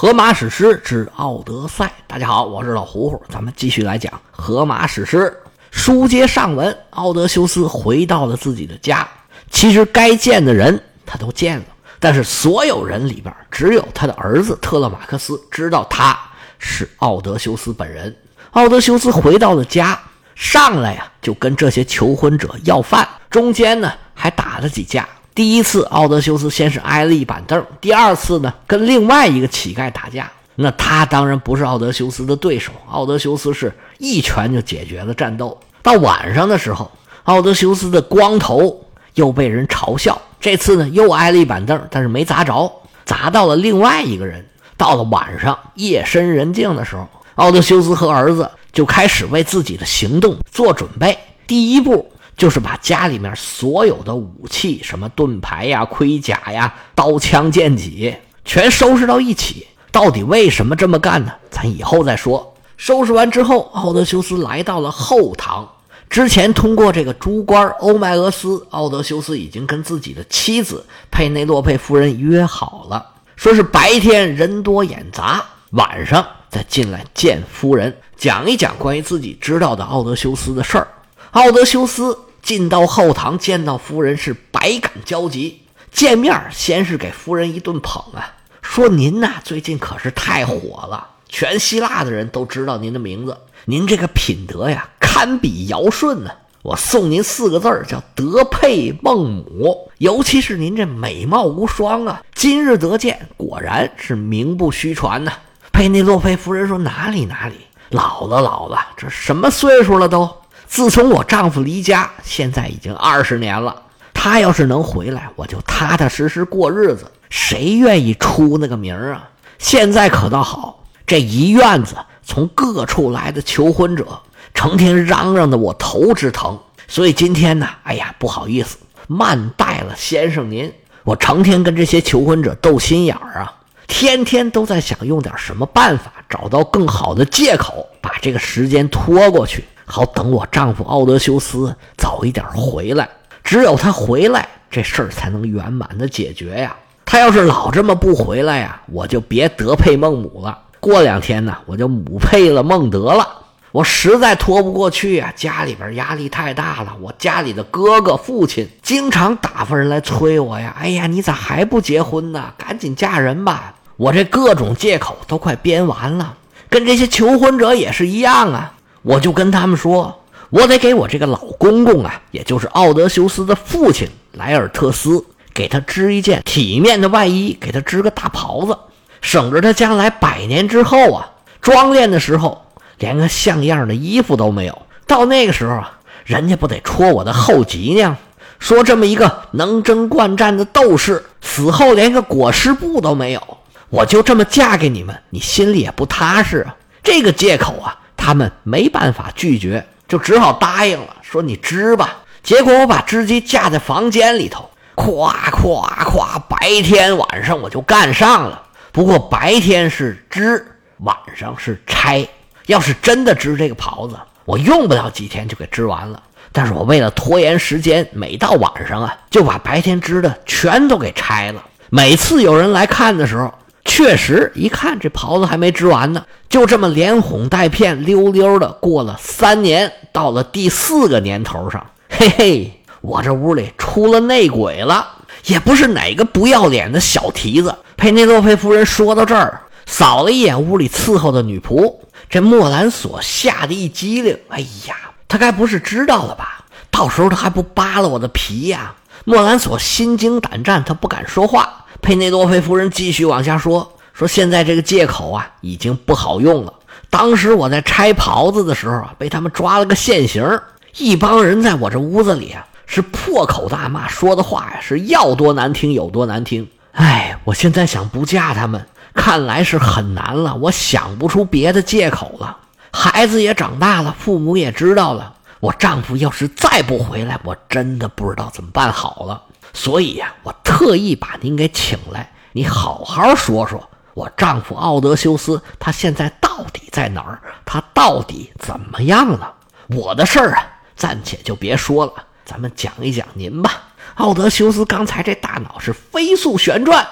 荷马史诗之奥德赛。大家好，我是老胡胡，咱们继续来讲荷马史诗。书接上文，奥德修斯回到了自己的家。其实该见的人他都见了，但是所有人里边，只有他的儿子特勒马克斯知道他是奥德修斯本人。奥德修斯回到了家，上来呀就跟这些求婚者要饭，中间呢还打了几架。第一次，奥德修斯先是挨了一板凳；第二次呢，跟另外一个乞丐打架，那他当然不是奥德修斯的对手。奥德修斯是一拳就解决了战斗。到晚上的时候，奥德修斯的光头又被人嘲笑，这次呢又挨了一板凳，但是没砸着，砸到了另外一个人。到了晚上，夜深人静的时候，奥德修斯和儿子就开始为自己的行动做准备。第一步。就是把家里面所有的武器，什么盾牌呀、盔甲呀、刀枪剑戟，全收拾到一起。到底为什么这么干呢？咱以后再说。收拾完之后，奥德修斯来到了后堂。之前通过这个猪官欧迈俄斯，奥德修斯已经跟自己的妻子佩内洛佩夫人约好了，说是白天人多眼杂，晚上再进来见夫人，讲一讲关于自己知道的奥德修斯的事儿。奥德修斯。进到后堂，见到夫人是百感交集。见面先是给夫人一顿捧啊，说：“您呐，最近可是太火了，全希腊的人都知道您的名字。您这个品德呀，堪比尧舜呢。我送您四个字儿，叫德配孟母。尤其是您这美貌无双啊，今日得见，果然是名不虚传呐。”佩内洛佩夫人说：“哪里哪里，老了老了，这什么岁数了都。”自从我丈夫离家，现在已经二十年了。他要是能回来，我就踏踏实实过日子。谁愿意出那个名啊？现在可倒好，这一院子从各处来的求婚者，成天嚷嚷的我头直疼。所以今天呢，哎呀，不好意思，慢待了先生您。我成天跟这些求婚者斗心眼儿啊，天天都在想用点什么办法，找到更好的借口，把这个时间拖过去。好等我丈夫奥德修斯早一点回来，只有他回来，这事儿才能圆满的解决呀。他要是老这么不回来呀，我就别德配孟母了。过两天呢，我就母配了孟德了。我实在拖不过去呀，家里边压力太大了。我家里的哥哥、父亲经常打发人来催我呀。哎呀，你咋还不结婚呢？赶紧嫁人吧！我这各种借口都快编完了，跟这些求婚者也是一样啊。我就跟他们说，我得给我这个老公公啊，也就是奥德修斯的父亲莱尔特斯，给他织一件体面的外衣，给他织个大袍子，省着他将来百年之后啊，装殓的时候连个像样的衣服都没有。到那个时候啊，人家不得戳我的后脊梁，说这么一个能征惯战的斗士，死后连个裹尸布都没有，我就这么嫁给你们，你心里也不踏实啊。这个借口啊。他们没办法拒绝，就只好答应了，说你织吧。结果我把织机架在房间里头，咵咵咵，白天晚上我就干上了。不过白天是织，晚上是拆。要是真的织这个袍子，我用不了几天就给织完了。但是我为了拖延时间，每到晚上啊，就把白天织的全都给拆了。每次有人来看的时候。确实，一看这袍子还没织完呢，就这么连哄带骗，溜溜的过了三年，到了第四个年头上，嘿嘿，我这屋里出了内鬼了，也不是哪个不要脸的小蹄子。佩内洛佩夫人说到这儿，扫了一眼屋里伺候的女仆，这莫兰索吓得一激灵，哎呀，他该不是知道了吧？到时候他还不扒了我的皮呀？莫兰索心惊胆战，他不敢说话。佩内多菲夫人继续往下说：“说现在这个借口啊，已经不好用了。当时我在拆袍子的时候啊，被他们抓了个现行。一帮人在我这屋子里啊，是破口大骂，说的话呀，是要多难听有多难听。哎，我现在想不嫁他们，看来是很难了。我想不出别的借口了。孩子也长大了，父母也知道了。我丈夫要是再不回来，我真的不知道怎么办好了。”所以呀，我特意把您给请来，你好好说说，我丈夫奥德修斯他现在到底在哪儿？他到底怎么样了？我的事儿啊，暂且就别说了，咱们讲一讲您吧。奥德修斯刚才这大脑是飞速旋转，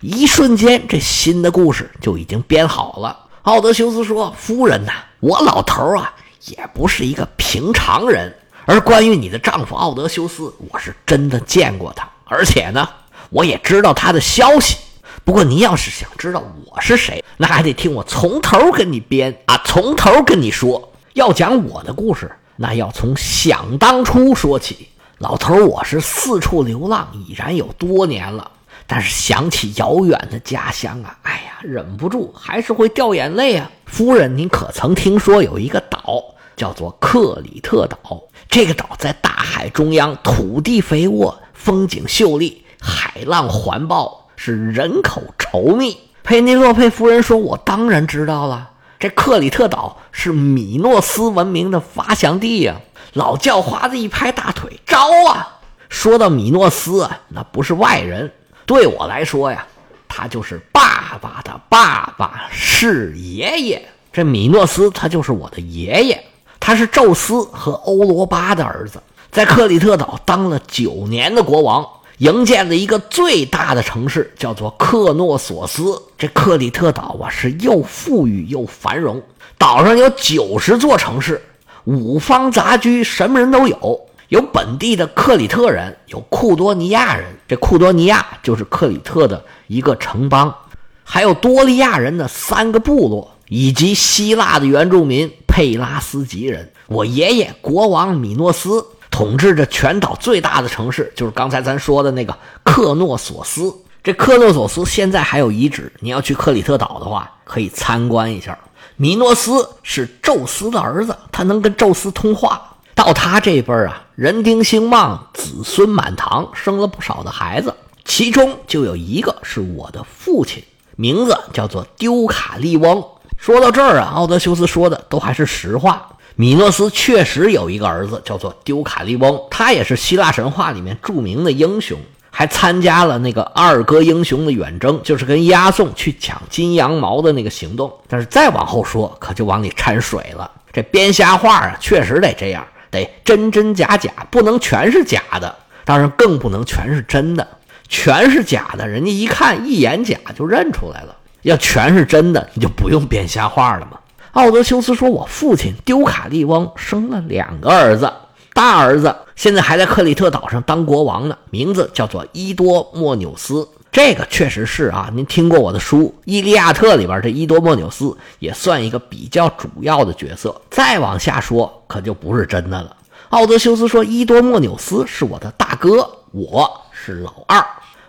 一瞬间，这新的故事就已经编好了。奥德修斯说：“夫人呐，我老头啊，也不是一个平常人。而关于你的丈夫奥德修斯，我是真的见过他，而且呢，我也知道他的消息。不过，您要是想知道我是谁，那还得听我从头跟你编啊，从头跟你说。要讲我的故事，那要从想当初说起。老头，我是四处流浪，已然有多年了。”但是想起遥远的家乡啊，哎呀，忍不住还是会掉眼泪啊。夫人，您可曾听说有一个岛叫做克里特岛？这个岛在大海中央，土地肥沃，风景秀丽，海浪环抱，是人口稠密。佩内洛佩夫人说：“我当然知道了，这克里特岛是米诺斯文明的发祥地呀。”老叫花子一拍大腿：“招啊！说到米诺斯啊，那不是外人。”对我来说呀，他就是爸爸的爸爸，是爷爷。这米诺斯他就是我的爷爷，他是宙斯和欧罗巴的儿子，在克里特岛当了九年的国王，营建了一个最大的城市，叫做克诺索斯。这克里特岛啊，是又富裕又繁荣，岛上有九十座城市，五方杂居，什么人都有。有本地的克里特人，有库多尼亚人。这库多尼亚就是克里特的一个城邦，还有多利亚人的三个部落，以及希腊的原住民佩拉斯吉人。我爷爷国王米诺斯统治着全岛最大的城市，就是刚才咱说的那个克诺索斯。这克诺索斯现在还有遗址，你要去克里特岛的话，可以参观一下。米诺斯是宙斯的儿子，他能跟宙斯通话。到他这辈儿啊，人丁兴旺，子孙满堂，生了不少的孩子，其中就有一个是我的父亲，名字叫做丢卡利翁。说到这儿啊，奥德修斯说的都还是实话。米诺斯确实有一个儿子叫做丢卡利翁，他也是希腊神话里面著名的英雄，还参加了那个二哥英雄的远征，就是跟押送去抢金羊毛的那个行动。但是再往后说，可就往里掺水了。这编瞎话啊，确实得这样。得真真假假，不能全是假的，当然更不能全是真的。全是假的，人家一看一眼假就认出来了。要全是真的，你就不用编瞎话了嘛。奥德修斯说：“我父亲丢卡利翁生了两个儿子，大儿子现在还在克里特岛上当国王呢，名字叫做伊多莫纽斯。”这个确实是啊，您听过我的书《伊利亚特》里边这伊多莫纽斯也算一个比较主要的角色。再往下说，可就不是真的了。奥德修斯说：“伊多莫纽斯是我的大哥，我是老二，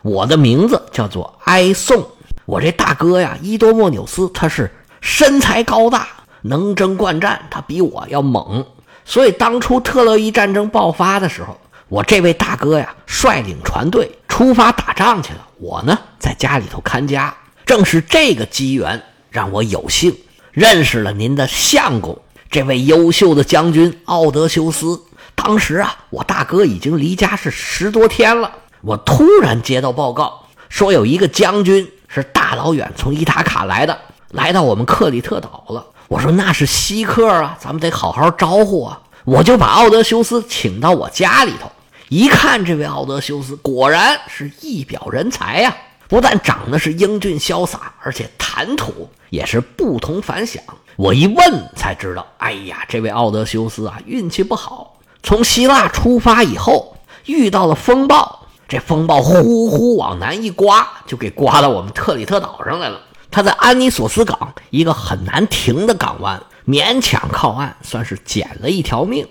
我的名字叫做埃宋。我这大哥呀，伊多莫纽斯他是身材高大，能征惯战，他比我要猛。所以当初特洛伊战争爆发的时候。”我这位大哥呀，率领船队出发打仗去了。我呢，在家里头看家。正是这个机缘，让我有幸认识了您的相公，这位优秀的将军奥德修斯。当时啊，我大哥已经离家是十多天了。我突然接到报告，说有一个将军是大老远从伊塔卡来的，来到我们克里特岛了。我说那是稀客啊，咱们得好好招呼啊。我就把奥德修斯请到我家里头。一看这位奥德修斯，果然是一表人才呀！不但长得是英俊潇洒，而且谈吐也是不同凡响。我一问才知道，哎呀，这位奥德修斯啊，运气不好。从希腊出发以后，遇到了风暴，这风暴呼呼往南一刮，就给刮到我们特里特岛上来了。他在安尼索斯港一个很难停的港湾，勉强靠岸，算是捡了一条命。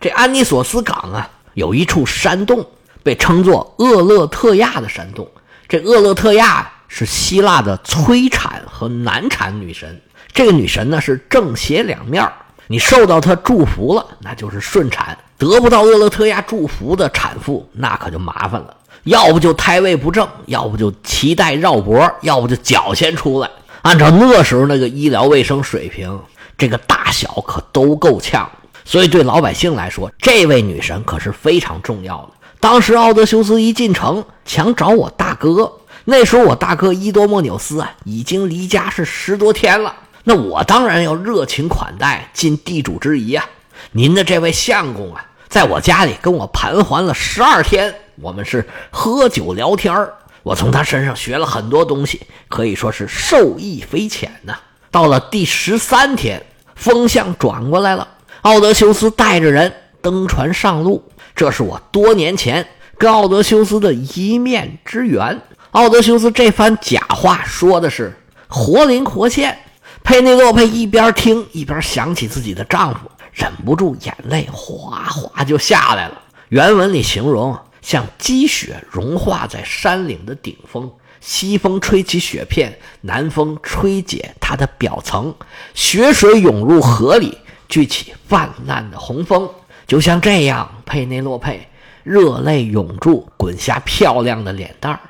这安尼索斯港啊。有一处山洞被称作厄勒特亚的山洞，这厄勒特亚是希腊的催产和难产女神。这个女神呢是正邪两面你受到她祝福了，那就是顺产；得不到厄勒特亚祝福的产妇，那可就麻烦了，要不就胎位不正，要不就脐带绕脖，要不就脚先出来。按照那时候那个医疗卫生水平，这个大小可都够呛。所以，对老百姓来说，这位女神可是非常重要的。当时，奥德修斯一进城，想找我大哥。那时候，我大哥伊多莫纽斯啊，已经离家是十多天了。那我当然要热情款待，尽地主之谊啊。您的这位相公啊，在我家里跟我盘桓了十二天，我们是喝酒聊天我从他身上学了很多东西，可以说是受益匪浅呐。到了第十三天，风向转过来了，奥德修斯带着人登船上路。这是我多年前跟奥德修斯的一面之缘。奥德修斯这番假话说的是活灵活现。佩内洛佩一边听一边想起自己的丈夫，忍不住眼泪哗哗就下来了。原文里形容像积雪融化在山岭的顶峰，西风吹起雪片，南风吹解它的表层，雪水涌入河里，聚起泛滥的洪峰。就像这样，佩内洛佩热泪涌注，滚下漂亮的脸蛋儿，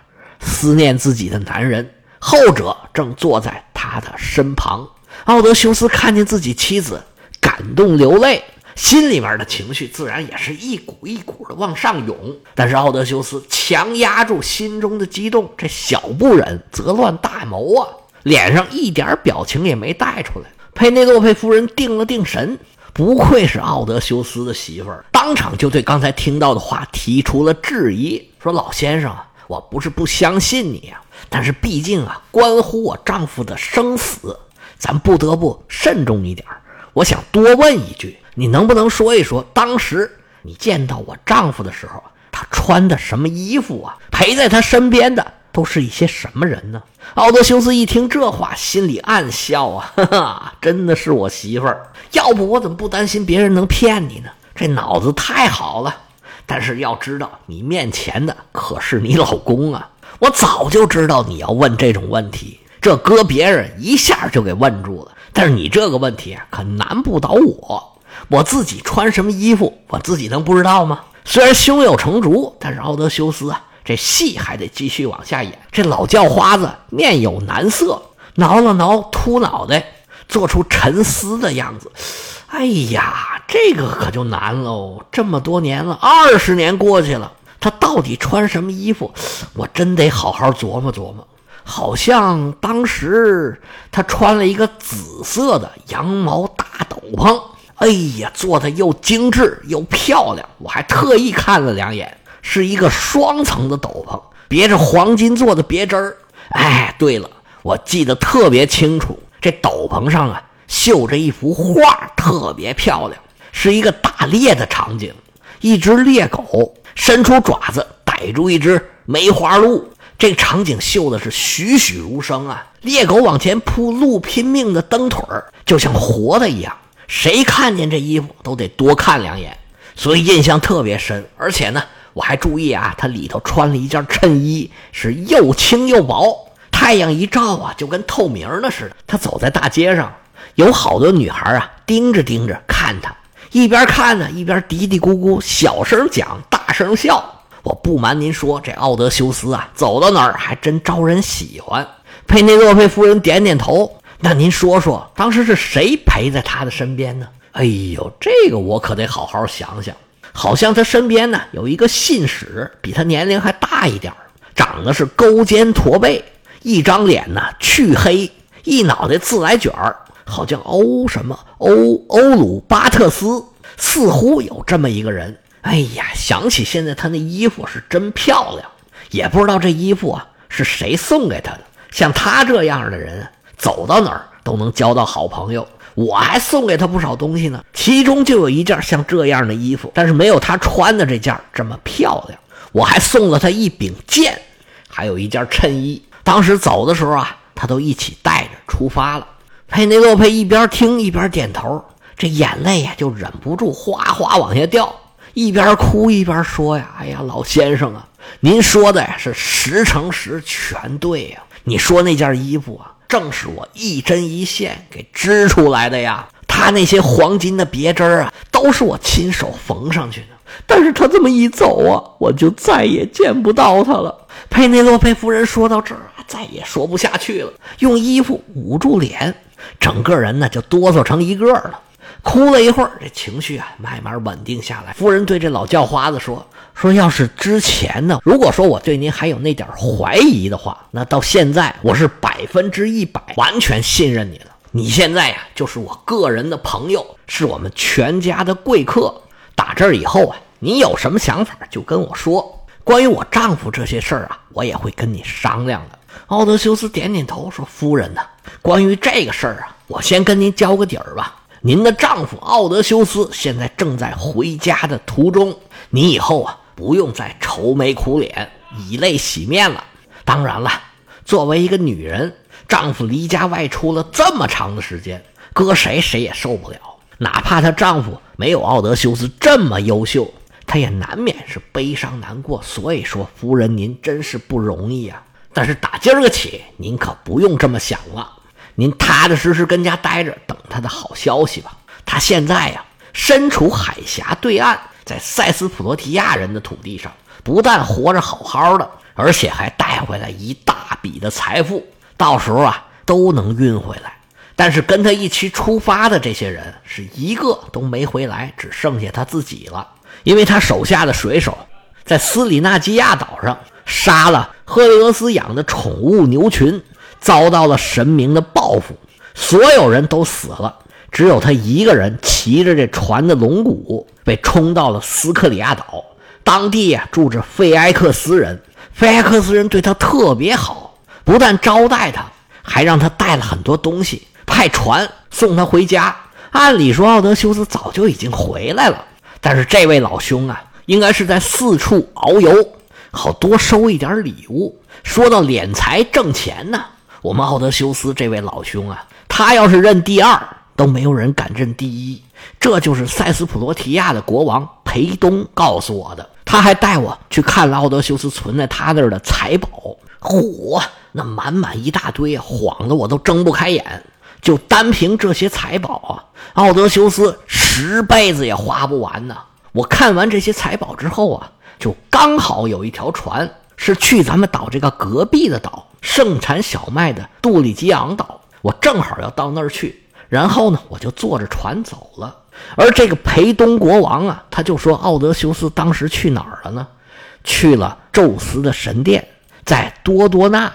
思念自己的男人。后者正坐在他的身旁，奥德修斯看见自己妻子感动流泪，心里面的情绪自然也是一股一股的往上涌。但是奥德修斯强压住心中的激动，这小不忍则乱大谋啊，脸上一点表情也没带出来。佩内洛佩夫人定了定神，不愧是奥德修斯的媳妇儿，当场就对刚才听到的话提出了质疑，说：“老先生，我不是不相信你啊。”但是毕竟啊，关乎我丈夫的生死，咱不得不慎重一点我想多问一句，你能不能说一说，当时你见到我丈夫的时候，他穿的什么衣服啊？陪在他身边的都是一些什么人呢？奥德修斯一听这话，心里暗笑啊，哈哈，真的是我媳妇儿，要不我怎么不担心别人能骗你呢？这脑子太好了。但是要知道，你面前的可是你老公啊。我早就知道你要问这种问题，这搁别人一下就给问住了。但是你这个问题可难不倒我，我自己穿什么衣服，我自己能不知道吗？虽然胸有成竹，但是奥德修斯啊，这戏还得继续往下演。这老叫花子面有难色，挠了挠秃脑袋，做出沉思的样子。哎呀，这个可就难喽！这么多年了，二十年过去了。他到底穿什么衣服？我真得好好琢磨琢磨。好像当时他穿了一个紫色的羊毛大斗篷。哎呀，做的又精致又漂亮。我还特意看了两眼，是一个双层的斗篷，别着黄金做的别针儿。哎，对了，我记得特别清楚，这斗篷上啊绣着一幅画，特别漂亮，是一个打猎的场景，一只猎狗。伸出爪子逮住一只梅花鹿，这场景绣的是栩栩如生啊！猎狗往前扑，鹿拼命的蹬腿儿，就像活的一样。谁看见这衣服都得多看两眼，所以印象特别深。而且呢，我还注意啊，他里头穿了一件衬衣，是又轻又薄，太阳一照啊，就跟透明的似的。他走在大街上，有好多女孩啊，盯着盯着看他。一边看呢，一边嘀嘀咕咕，小声讲，大声笑。我不瞒您说，这奥德修斯啊，走到哪儿还真招人喜欢。佩内洛佩夫人点点头。那您说说，当时是谁陪在他的身边呢？哎呦，这个我可得好好想想。好像他身边呢有一个信使，比他年龄还大一点长得是勾肩驼背，一张脸呢黢黑，一脑袋自来卷。好像欧什么欧欧鲁巴特斯，似乎有这么一个人。哎呀，想起现在他那衣服是真漂亮，也不知道这衣服啊是谁送给他的。像他这样的人，走到哪儿都能交到好朋友。我还送给他不少东西呢，其中就有一件像这样的衣服，但是没有他穿的这件这么漂亮。我还送了他一柄剑，还有一件衬衣。当时走的时候啊，他都一起带着出发了。佩内洛佩一边听一边点头，这眼泪呀就忍不住哗哗往下掉，一边哭一边说呀：“哎呀，老先生啊，您说的呀是十成十，全对呀。你说那件衣服啊，正是我一针一线给织出来的呀。他那些黄金的别针啊，都是我亲手缝上去的。但是他这么一走啊，我就再也见不到他了。”佩内洛佩夫人说到这儿，再也说不下去了，用衣服捂住脸。整个人呢就哆嗦成一个了，哭了一会儿，这情绪啊慢慢稳定下来。夫人对这老叫花子说：“说要是之前呢，如果说我对您还有那点怀疑的话，那到现在我是百分之一百完全信任你了。你现在呀就是我个人的朋友，是我们全家的贵客。打这儿以后啊，你有什么想法就跟我说。关于我丈夫这些事儿啊，我也会跟你商量的。”奥德修斯点点头说：“夫人呐，关于这个事儿啊，我先跟您交个底儿吧。您的丈夫奥德修斯现在正在回家的途中，你以后啊不用再愁眉苦脸、以泪洗面了。当然了，作为一个女人，丈夫离家外出了这么长的时间，搁谁谁也受不了。哪怕她丈夫没有奥德修斯这么优秀，她也难免是悲伤难过。所以说，夫人您真是不容易啊。”但是打今儿个起，您可不用这么想了。您踏踏实实跟家待着，等他的好消息吧。他现在呀，身处海峡对岸，在塞斯普罗提亚人的土地上，不但活着好好的，而且还带回来一大笔的财富，到时候啊都能运回来。但是跟他一起出发的这些人，是一个都没回来，只剩下他自己了。因为他手下的水手在斯里纳基亚岛上。杀了赫利俄斯养的宠物牛群，遭到了神明的报复，所有人都死了，只有他一个人骑着这船的龙骨被冲到了斯克里亚岛。当地呀住着费埃克斯人，费埃克斯人对他特别好，不但招待他，还让他带了很多东西，派船送他回家。按理说奥德修斯早就已经回来了，但是这位老兄啊，应该是在四处遨游。好多收一点礼物。说到敛财挣钱呢，我们奥德修斯这位老兄啊，他要是认第二，都没有人敢认第一。这就是塞斯普罗提亚的国王裴东告诉我的。他还带我去看了奥德修斯存在他那儿的财宝。嚯，那满满一大堆，晃得我都睁不开眼。就单凭这些财宝啊，奥德修斯十辈子也花不完呢。我看完这些财宝之后啊。就刚好有一条船是去咱们岛这个隔壁的岛，盛产小麦的杜里基昂岛，我正好要到那儿去。然后呢，我就坐着船走了。而这个裴东国王啊，他就说奥德修斯当时去哪儿了呢？去了宙斯的神殿，在多多纳，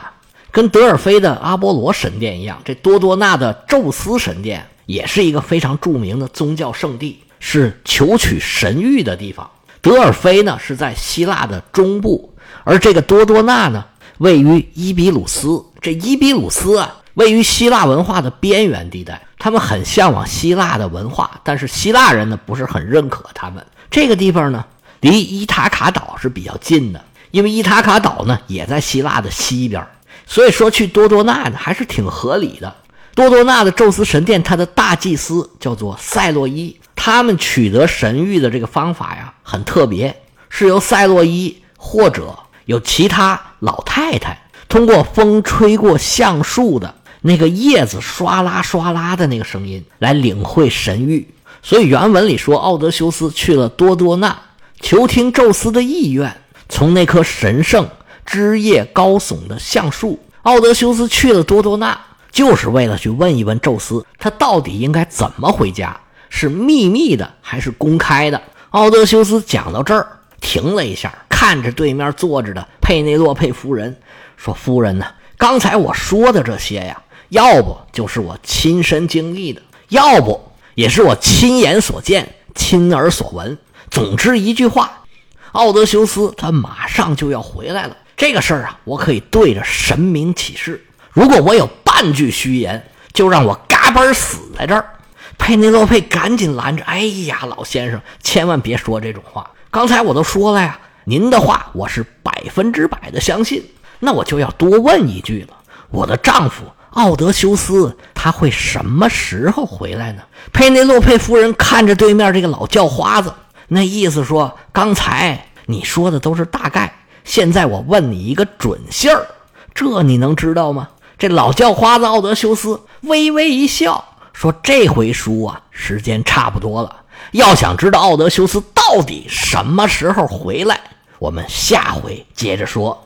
跟德尔菲的阿波罗神殿一样。这多多纳的宙斯神殿也是一个非常著名的宗教圣地，是求取神谕的地方。德尔菲呢是在希腊的中部，而这个多多纳呢位于伊比鲁斯。这伊比鲁斯啊，位于希腊文化的边缘地带，他们很向往希腊的文化，但是希腊人呢不是很认可他们。这个地方呢离伊塔卡岛是比较近的，因为伊塔卡岛呢也在希腊的西边，所以说去多多纳呢还是挺合理的。多多纳的宙斯神殿，他的大祭司叫做塞洛伊。他们取得神谕的这个方法呀，很特别，是由塞洛伊或者有其他老太太通过风吹过橡树的那个叶子唰啦唰啦的那个声音来领会神谕。所以原文里说，奥德修斯去了多多纳，求听宙斯的意愿。从那棵神圣、枝叶高耸的橡树，奥德修斯去了多多纳，就是为了去问一问宙斯，他到底应该怎么回家。是秘密的还是公开的？奥德修斯讲到这儿停了一下，看着对面坐着的佩内洛佩夫人，说：“夫人呢？刚才我说的这些呀，要不就是我亲身经历的，要不也是我亲眼所见、亲耳所闻。总之一句话，奥德修斯他马上就要回来了。这个事儿啊，我可以对着神明起誓，如果我有半句虚言，就让我嘎嘣死在这儿。”佩内洛佩赶紧拦着：“哎呀，老先生，千万别说这种话！刚才我都说了呀，您的话我是百分之百的相信。那我就要多问一句了：我的丈夫奥德修斯他会什么时候回来呢？”佩内洛佩夫人看着对面这个老叫花子，那意思说：“刚才你说的都是大概，现在我问你一个准信儿，这你能知道吗？”这老叫花子奥德修斯微微一笑。说这回书啊，时间差不多了。要想知道奥德修斯到底什么时候回来，我们下回接着说。